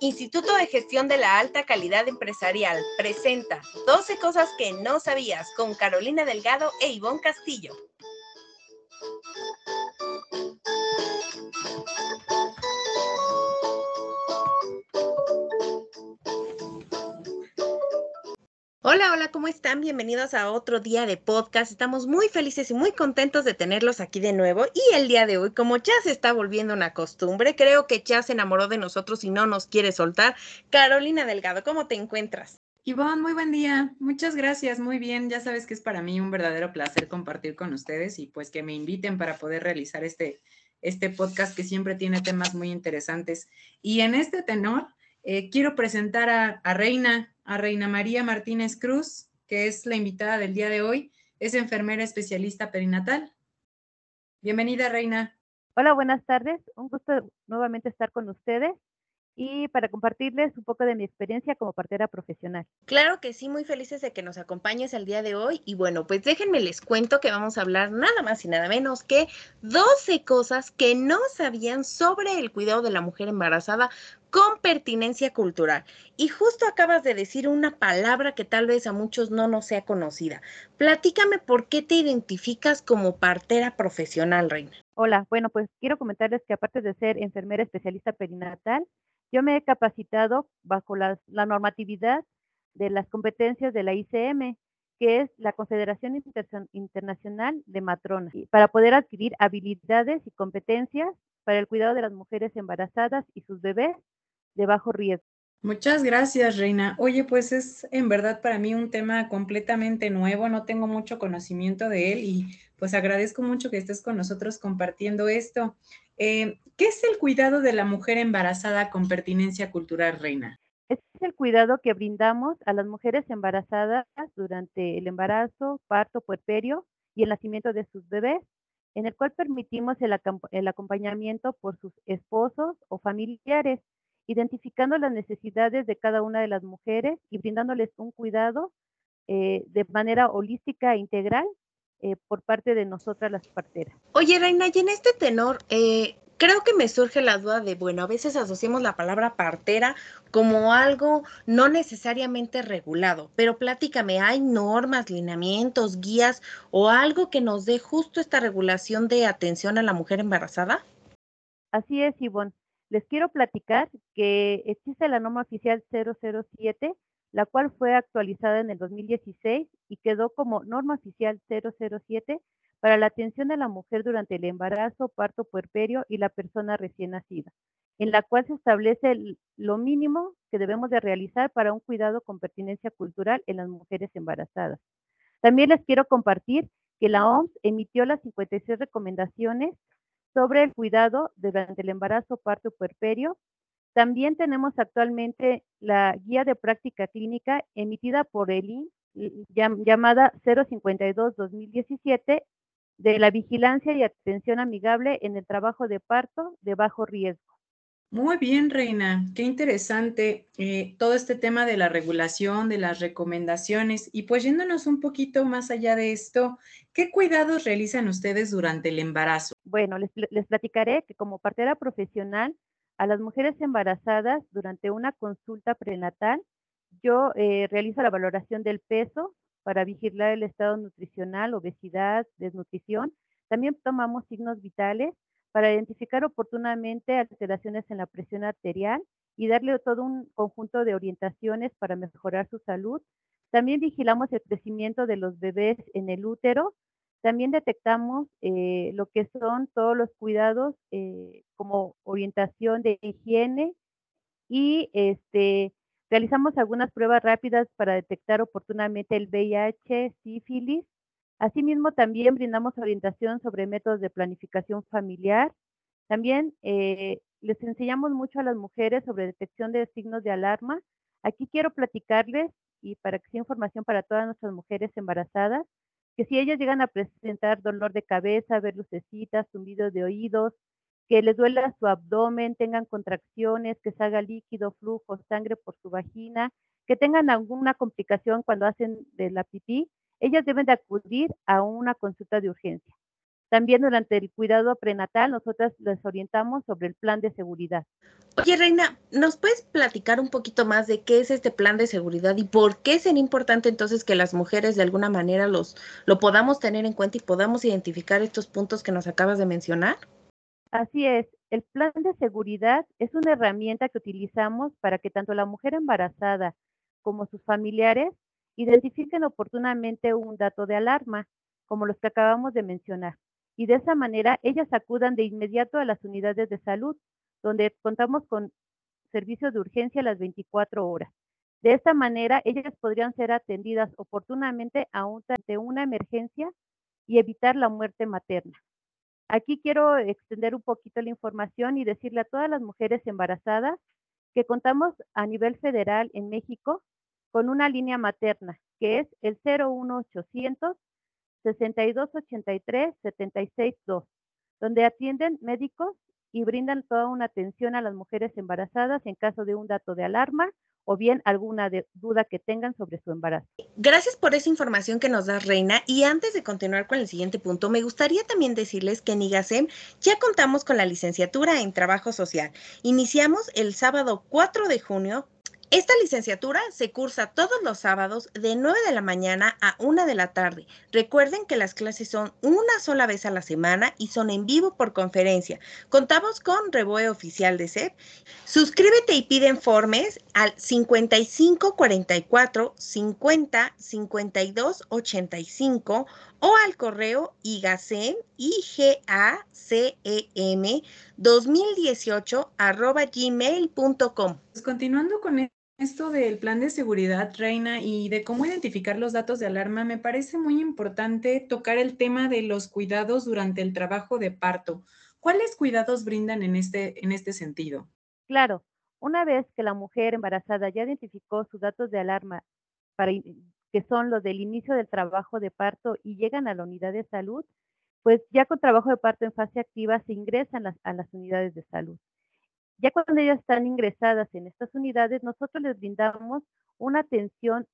Instituto de Gestión de la Alta Calidad Empresarial presenta 12 cosas que no sabías con Carolina Delgado e Ivonne Castillo. Hola, hola, ¿cómo están? Bienvenidos a otro día de podcast. Estamos muy felices y muy contentos de tenerlos aquí de nuevo. Y el día de hoy, como ya se está volviendo una costumbre, creo que ya se enamoró de nosotros y no nos quiere soltar. Carolina Delgado, ¿cómo te encuentras? Ivonne, muy buen día. Muchas gracias, muy bien. Ya sabes que es para mí un verdadero placer compartir con ustedes y pues que me inviten para poder realizar este, este podcast que siempre tiene temas muy interesantes. Y en este tenor, eh, quiero presentar a, a Reina a Reina María Martínez Cruz, que es la invitada del día de hoy. Es enfermera especialista perinatal. Bienvenida, Reina. Hola, buenas tardes. Un gusto nuevamente estar con ustedes y para compartirles un poco de mi experiencia como partera profesional. Claro que sí, muy felices de que nos acompañes el día de hoy. Y bueno, pues déjenme les cuento que vamos a hablar nada más y nada menos que 12 cosas que no sabían sobre el cuidado de la mujer embarazada con pertinencia cultural. Y justo acabas de decir una palabra que tal vez a muchos no nos sea conocida. Platícame por qué te identificas como partera profesional, Reina. Hola, bueno, pues quiero comentarles que aparte de ser enfermera especialista perinatal, yo me he capacitado bajo la, normatividad de las competencias de la ICM, que es la Confederación Internacional de Matronas, para poder adquirir habilidades y competencias para el cuidado de las mujeres embarazadas y sus bebés de bajo riesgo. Muchas gracias, Reina. Oye, pues es en verdad para mí un tema completamente nuevo, no tengo mucho conocimiento de él y pues agradezco mucho que estés con nosotros compartiendo esto. Eh, ¿Qué es el cuidado de la mujer embarazada con pertinencia cultural, Reina? Es el cuidado que brindamos a las mujeres embarazadas durante el embarazo, parto, puerperio y el nacimiento de sus bebés, en el cual permitimos el, el acompañamiento por sus esposos o familiares, identificando las necesidades de cada una de las mujeres y brindándoles un cuidado eh, de manera holística e integral eh, por parte de nosotras las parteras. Oye, Reina, y en este tenor, eh, creo que me surge la duda de, bueno, a veces asociamos la palabra partera como algo no necesariamente regulado, pero platícame, ¿hay normas, lineamientos, guías o algo que nos dé justo esta regulación de atención a la mujer embarazada? Así es, Ivonne. Les quiero platicar que existe la norma oficial 007 la cual fue actualizada en el 2016 y quedó como norma oficial 007 para la atención a la mujer durante el embarazo, parto puerperio y la persona recién nacida, en la cual se establece lo mínimo que debemos de realizar para un cuidado con pertinencia cultural en las mujeres embarazadas. También les quiero compartir que la OMS emitió las 56 recomendaciones sobre el cuidado durante el embarazo, parto puerperio también tenemos actualmente la guía de práctica clínica emitida por el IN, llamada 052-2017 de la vigilancia y atención amigable en el trabajo de parto de bajo riesgo. Muy bien, Reina, qué interesante eh, todo este tema de la regulación, de las recomendaciones y pues yéndonos un poquito más allá de esto, ¿qué cuidados realizan ustedes durante el embarazo? Bueno, les, les platicaré que como partera profesional a las mujeres embarazadas durante una consulta prenatal, yo eh, realizo la valoración del peso para vigilar el estado nutricional, obesidad, desnutrición. También tomamos signos vitales para identificar oportunamente alteraciones en la presión arterial y darle todo un conjunto de orientaciones para mejorar su salud. También vigilamos el crecimiento de los bebés en el útero también detectamos eh, lo que son todos los cuidados eh, como orientación de higiene y este, realizamos algunas pruebas rápidas para detectar oportunamente el VIH, sífilis. Asimismo, también brindamos orientación sobre métodos de planificación familiar. También eh, les enseñamos mucho a las mujeres sobre detección de signos de alarma. Aquí quiero platicarles y para que sea información para todas nuestras mujeres embarazadas, que si ellas llegan a presentar dolor de cabeza, ver lucecitas, zumbido de oídos, que les duela su abdomen, tengan contracciones, que salga líquido, flujo, sangre por su vagina, que tengan alguna complicación cuando hacen de la pipí, ellas deben de acudir a una consulta de urgencia. También durante el cuidado prenatal, nosotras les orientamos sobre el plan de seguridad. Oye, Reina, ¿nos puedes platicar un poquito más de qué es este plan de seguridad y por qué es importante entonces que las mujeres de alguna manera los, lo podamos tener en cuenta y podamos identificar estos puntos que nos acabas de mencionar? Así es, el plan de seguridad es una herramienta que utilizamos para que tanto la mujer embarazada como sus familiares identifiquen oportunamente un dato de alarma, como los que acabamos de mencionar y de esa manera ellas acudan de inmediato a las unidades de salud, donde contamos con servicio de urgencia las 24 horas. De esta manera, ellas podrían ser atendidas oportunamente ante una emergencia y evitar la muerte materna. Aquí quiero extender un poquito la información y decirle a todas las mujeres embarazadas que contamos a nivel federal en México con una línea materna, que es el 01800 6283-762, donde atienden médicos y brindan toda una atención a las mujeres embarazadas en caso de un dato de alarma o bien alguna duda que tengan sobre su embarazo. Gracias por esa información que nos da Reina. Y antes de continuar con el siguiente punto, me gustaría también decirles que en IGASEM ya contamos con la licenciatura en Trabajo Social. Iniciamos el sábado 4 de junio esta licenciatura se cursa todos los sábados de 9 de la mañana a 1 de la tarde. Recuerden que las clases son una sola vez a la semana y son en vivo por conferencia. Contamos con Reboe Oficial de SEP. Suscríbete y pide informes al 5544 50 52 85 o al correo igacem, I-G-A-C-E-M 2018 arroba gmail.com. Pues continuando con esto del plan de seguridad, Reina, y de cómo identificar los datos de alarma, me parece muy importante tocar el tema de los cuidados durante el trabajo de parto. ¿Cuáles cuidados brindan en este, en este sentido? Claro, una vez que la mujer embarazada ya identificó sus datos de alarma, que son los del inicio del trabajo de parto y llegan a la unidad de salud, pues ya con trabajo de parto en fase activa se ingresan a las unidades de salud. Ya cuando ellas están ingresadas en estas unidades, nosotros les brindamos una atención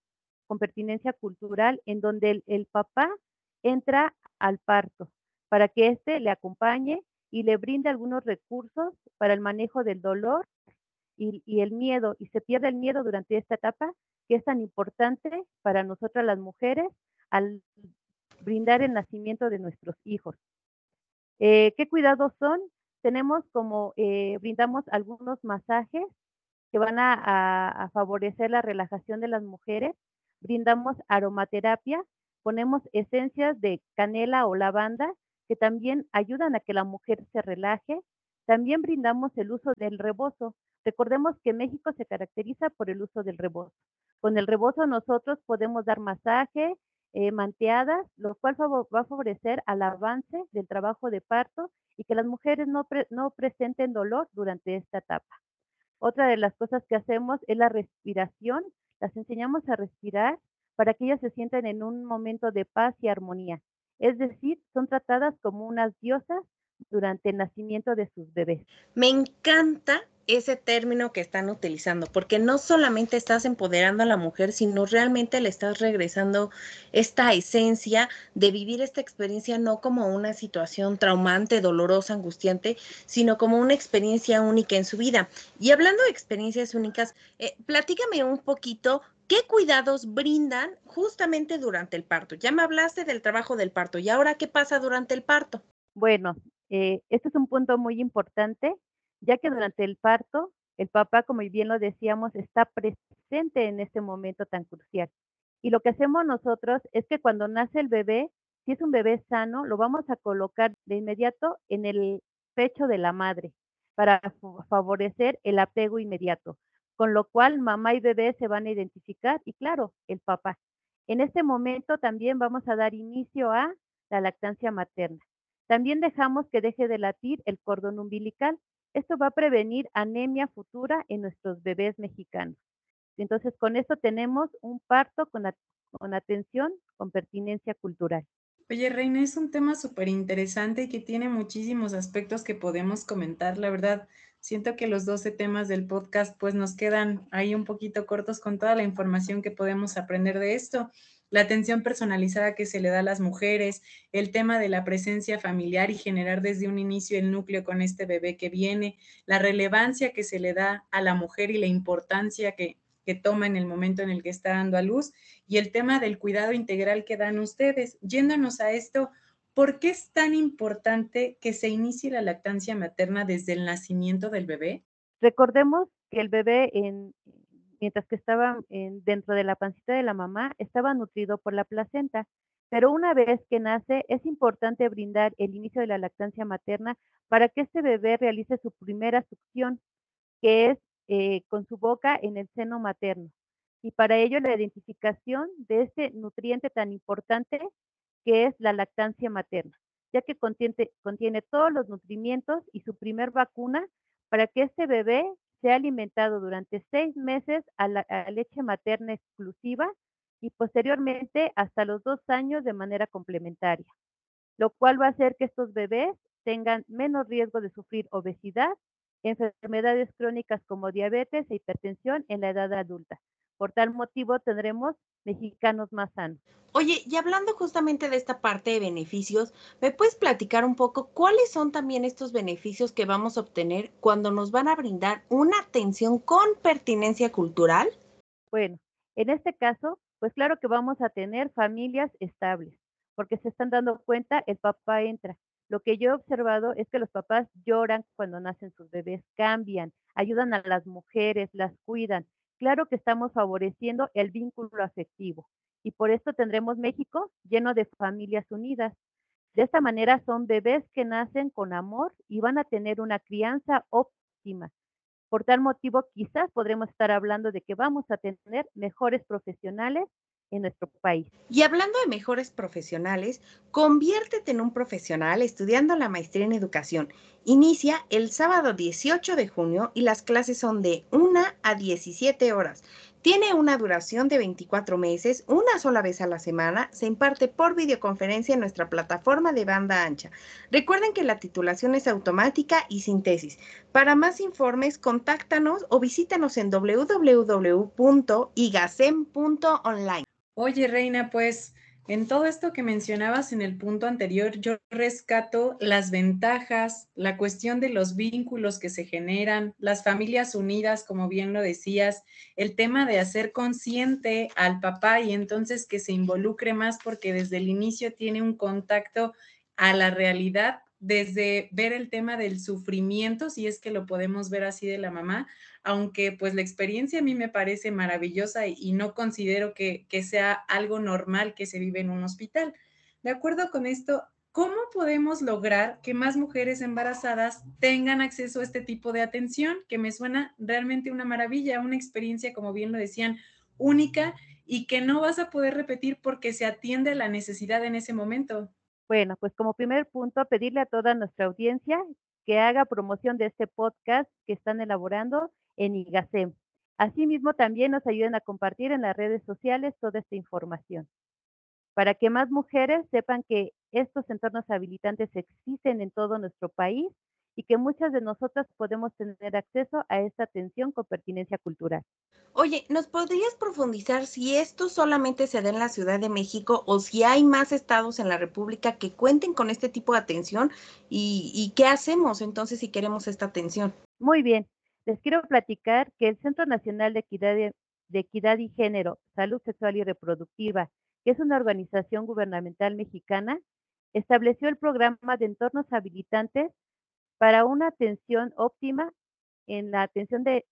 con pertinencia cultural en donde el, papá entra al parto para que éste le acompañe y le brinde algunos recursos para el manejo del dolor y, el miedo, y se pierde el miedo durante esta etapa que es tan importante para nosotras las mujeres al brindar el nacimiento de nuestros hijos. Eh, ¿Qué cuidados son? Tenemos como, eh, brindamos algunos masajes que van a, favorecer la relajación de las mujeres, brindamos aromaterapia, ponemos esencias de canela o lavanda que también ayudan a que la mujer se relaje, también brindamos el uso del rebozo. Recordemos que México se caracteriza por el uso del rebozo. Con el rebozo nosotros podemos dar masaje, eh, manteadas, lo cual va a favorecer al avance del trabajo de parto y que las mujeres no, no presenten dolor durante esta etapa. Otra de las cosas que hacemos es la respiración. Las enseñamos a respirar para que ellas se sientan en un momento de paz y armonía. Es decir, son tratadas como unas diosas durante el nacimiento de sus bebés. Me encanta ese término que están utilizando, porque no solamente estás empoderando a la mujer, sino realmente le estás regresando esta esencia de vivir esta experiencia no como una situación traumante, dolorosa, angustiante, sino como una experiencia única en su vida. Y hablando de experiencias únicas, eh, platícame un poquito ¿Qué cuidados brindan justamente durante el parto? Ya me hablaste del trabajo del parto y ahora qué pasa durante el parto. Bueno, eh, este es un punto muy importante ya que durante el parto, el papá, como bien lo decíamos, está presente en este momento tan crucial. Y lo que hacemos nosotros es que cuando nace el bebé, si es un bebé sano, lo vamos a colocar de inmediato en el pecho de la madre para favorecer el apego inmediato, con lo cual mamá y bebé se van a identificar y claro, el papá. En este momento también vamos a dar inicio a la lactancia materna. También dejamos que deje de latir el cordón umbilical esto va a prevenir anemia futura en nuestros bebés mexicanos. Entonces, con esto tenemos un parto con, con atención, con pertinencia cultural. Oye, Reina, es un tema súper interesante y que tiene muchísimos aspectos que podemos comentar. La verdad, siento que los 12 temas del podcast pues nos quedan ahí un poquito cortos con toda la información que podemos aprender de esto. La atención personalizada que se le da a las mujeres, el tema de la presencia familiar y generar desde un inicio el núcleo con este bebé que viene, la relevancia que se le da a la mujer y la importancia que, que toma en el momento en el que está dando a luz y el tema del cuidado integral que dan ustedes. Yéndonos a esto, ¿por qué es tan importante que se inicie la lactancia materna desde el nacimiento del bebé? Recordemos que el bebé, en, mientras que estaba en, dentro de la pancita de la mamá, estaba nutrido por la placenta. Pero una vez que nace, es importante brindar el inicio de la lactancia materna para que este bebé realice su primera succión, que es eh, con su boca en el seno materno. Y para ello la identificación de este nutriente tan importante que es la lactancia materna, ya que contiene, contiene todos los nutrimientos y su primer vacuna para que este bebé sea alimentado durante seis meses a, la, leche materna exclusiva y posteriormente hasta los dos años de manera complementaria, lo cual va a hacer que estos bebés tengan menos riesgo de sufrir obesidad, enfermedades crónicas como diabetes e hipertensión en la edad adulta. Por tal motivo tendremos mexicanos más sanos. Oye, y hablando justamente de esta parte de beneficios, ¿me puedes platicar un poco cuáles son también estos beneficios que vamos a obtener cuando nos van a brindar una atención con pertinencia cultural? Bueno, en este caso, pues claro que vamos a tener familias estables, porque se están dando cuenta, el papá entra. Lo que yo he observado es que los papás lloran cuando nacen sus bebés, cambian, ayudan a las mujeres, las cuidan claro que estamos favoreciendo el vínculo afectivo y por esto tendremos México lleno de familias unidas. De esta manera son bebés que nacen con amor y van a tener una crianza óptima. Por tal motivo, quizás podremos estar hablando de que vamos a tener mejores profesionales en nuestro país. Y hablando de mejores profesionales, conviértete en un profesional estudiando la maestría en educación. Inicia el sábado 18 de junio y las clases son de 1 a 17 horas. Tiene una duración de 24 meses, una sola vez a la semana, se imparte por videoconferencia en nuestra plataforma de banda ancha. Recuerden que la titulación es automática y sin tesis. Para más informes, contáctanos o visítanos en www.igasem.online. Oye, Reina, pues en todo esto que mencionabas en el punto anterior, yo rescato las ventajas, la cuestión de los vínculos que se generan, las familias unidas, como bien lo decías, el tema de hacer consciente al papá y entonces que se involucre más porque desde el inicio tiene un contacto a la realidad desde ver el tema del sufrimiento, si es que lo podemos ver así de la mamá, aunque pues la experiencia a mí me parece maravillosa y, no considero que, que, sea algo normal que se vive en un hospital. De acuerdo con esto, ¿cómo podemos lograr que más mujeres embarazadas tengan acceso a este tipo de atención? Que me suena realmente una maravilla, una experiencia, como bien lo decían, única y que no vas a poder repetir porque se atiende la necesidad en ese momento. Bueno, pues como primer punto, pedirle a toda nuestra audiencia que haga promoción de este podcast que están elaborando en IGACEM. Asimismo, también nos ayuden a compartir en las redes sociales toda esta información para que más mujeres sepan que estos entornos habilitantes existen en todo nuestro país y que muchas de nosotras podemos tener acceso a esta atención con pertinencia cultural. Oye, ¿nos podrías profundizar si esto solamente se da en la Ciudad de México o si hay más estados en la República que cuenten con este tipo de atención y, qué hacemos entonces si queremos esta atención? Muy bien, les quiero platicar que el Centro Nacional de Equidad, de Equidad y Género, Salud Sexual y Reproductiva, que es una organización gubernamental mexicana, estableció el programa de entornos habilitantes para una atención óptima en la atención de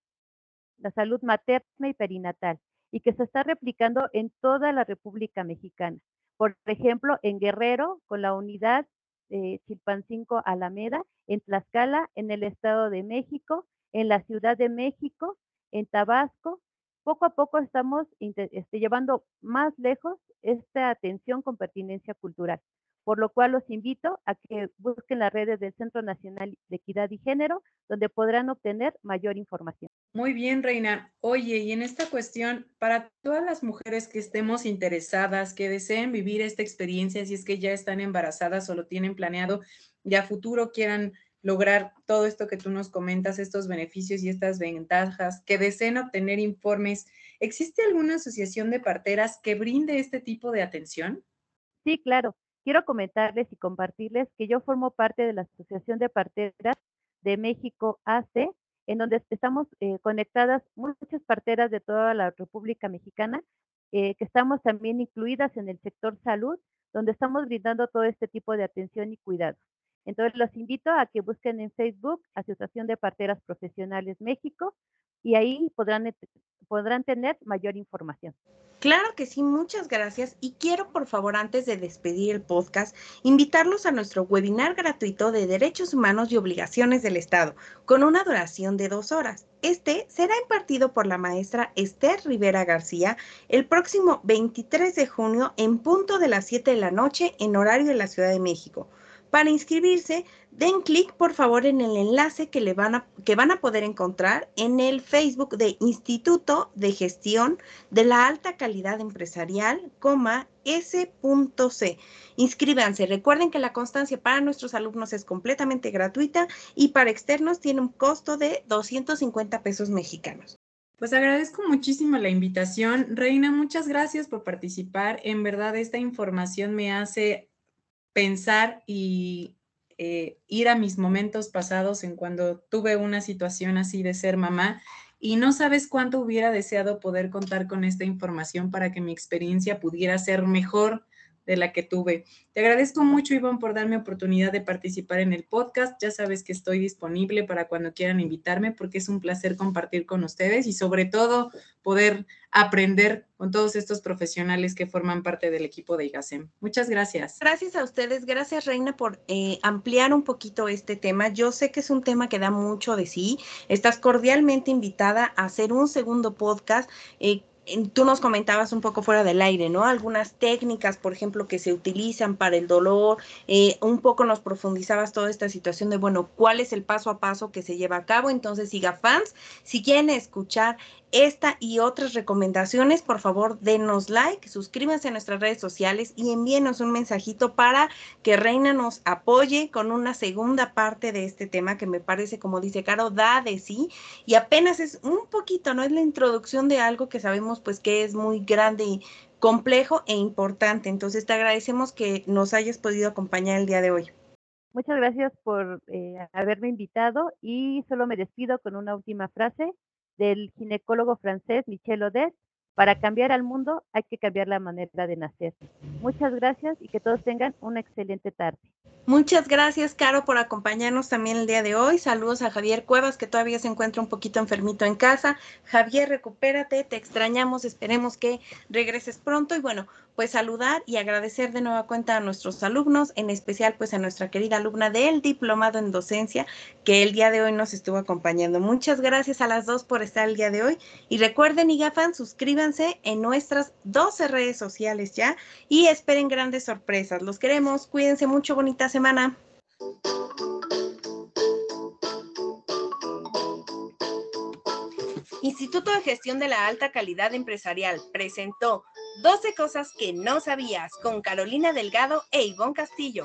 la salud materna y perinatal y que se está replicando en toda la República Mexicana. Por ejemplo, en Guerrero, con la unidad de Chilpancingo Alameda, en Tlaxcala, en el Estado de México, en la Ciudad de México, en Tabasco. Poco a poco estamos este, llevando más lejos esta atención con pertinencia cultural por lo cual los invito a que busquen las redes del Centro Nacional de Equidad y Género, donde podrán obtener mayor información. Muy bien, Reina. Oye, y en esta cuestión, para todas las mujeres que estemos interesadas, que deseen vivir esta experiencia, si es que ya están embarazadas o lo tienen planeado y a futuro quieran lograr todo esto que tú nos comentas, estos beneficios y estas ventajas, que deseen obtener informes, ¿existe alguna asociación de parteras que brinde este tipo de atención? Sí, claro. Quiero comentarles y compartirles que yo formo parte de la Asociación de Parteras de México AC, en donde estamos eh, conectadas muchas parteras de toda la República Mexicana, eh, que estamos también incluidas en el sector salud, donde estamos brindando todo este tipo de atención y cuidado. Entonces, los invito a que busquen en Facebook Asociación de Parteras Profesionales México y ahí podrán, podrán tener mayor información. Claro que sí, muchas gracias. Y quiero, por favor, antes de despedir el podcast, invitarlos a nuestro webinar gratuito de Derechos Humanos y Obligaciones del Estado, con una duración de dos horas. Este será impartido por la maestra Esther Rivera García el próximo 23 de junio en punto de las 7 de la noche en horario de la Ciudad de México. Para inscribirse, den clic por favor en el enlace que, le van a, que van a poder encontrar en el Facebook de Instituto de Gestión de la Alta Calidad Empresarial, S.C. Inscríbanse. Recuerden que la constancia para nuestros alumnos es completamente gratuita y para externos tiene un costo de 250 pesos mexicanos. Pues agradezco muchísimo la invitación. Reina, muchas gracias por participar. En verdad, esta información me hace pensar y eh, ir a mis momentos pasados en cuando tuve una situación así de ser mamá y no sabes cuánto hubiera deseado poder contar con esta información para que mi experiencia pudiera ser mejor de la que tuve. Te agradezco mucho, Iván, por darme oportunidad de participar en el podcast. Ya sabes que estoy disponible para cuando quieran invitarme porque es un placer compartir con ustedes y sobre todo poder aprender con todos estos profesionales que forman parte del equipo de IGASEM. Muchas gracias. Gracias a ustedes. Gracias, Reina, por eh, ampliar un poquito este tema. Yo sé que es un tema que da mucho de sí. Estás cordialmente invitada a hacer un segundo podcast. Eh, tú nos comentabas un poco fuera del aire, ¿no? Algunas técnicas, por ejemplo, que se utilizan para el dolor, eh, un poco nos profundizabas toda esta situación de, bueno, cuál es el paso a paso que se lleva a cabo. Entonces, siga fans, si quieren escuchar esta y otras recomendaciones, por favor, denos like, suscríbanse a nuestras redes sociales y envíenos un mensajito para que Reina nos apoye con una segunda parte de este tema que me parece, como dice Caro, da de sí y apenas es un poquito, ¿no? Es la introducción de algo que sabemos pues que es muy grande y complejo e importante. Entonces te agradecemos que nos hayas podido acompañar el día de hoy. Muchas gracias por eh, haberme invitado y solo me despido con una última frase del ginecólogo francés Michel Odet, para cambiar al mundo hay que cambiar la manera de nacer. Muchas gracias y que todos tengan una excelente tarde. Muchas gracias, Caro, por acompañarnos también el día de hoy. Saludos a Javier Cuevas, que todavía se encuentra un poquito enfermito en casa. Javier, recupérate, te extrañamos, esperemos que regreses pronto. Y bueno, pues saludar y agradecer de nueva cuenta a nuestros alumnos, en especial pues a nuestra querida alumna del diplomado en docencia, que el día de hoy nos estuvo acompañando. Muchas gracias a las dos por estar el día de hoy. Y recuerden, IGAFAN, suscríbanse en nuestras 12 redes sociales ya y esperen grandes sorpresas. Los queremos, cuídense mucho, bonita semana. Instituto de Gestión de la Alta Calidad Empresarial presentó 12 cosas que no sabías con Carolina Delgado e Ivonne Castillo.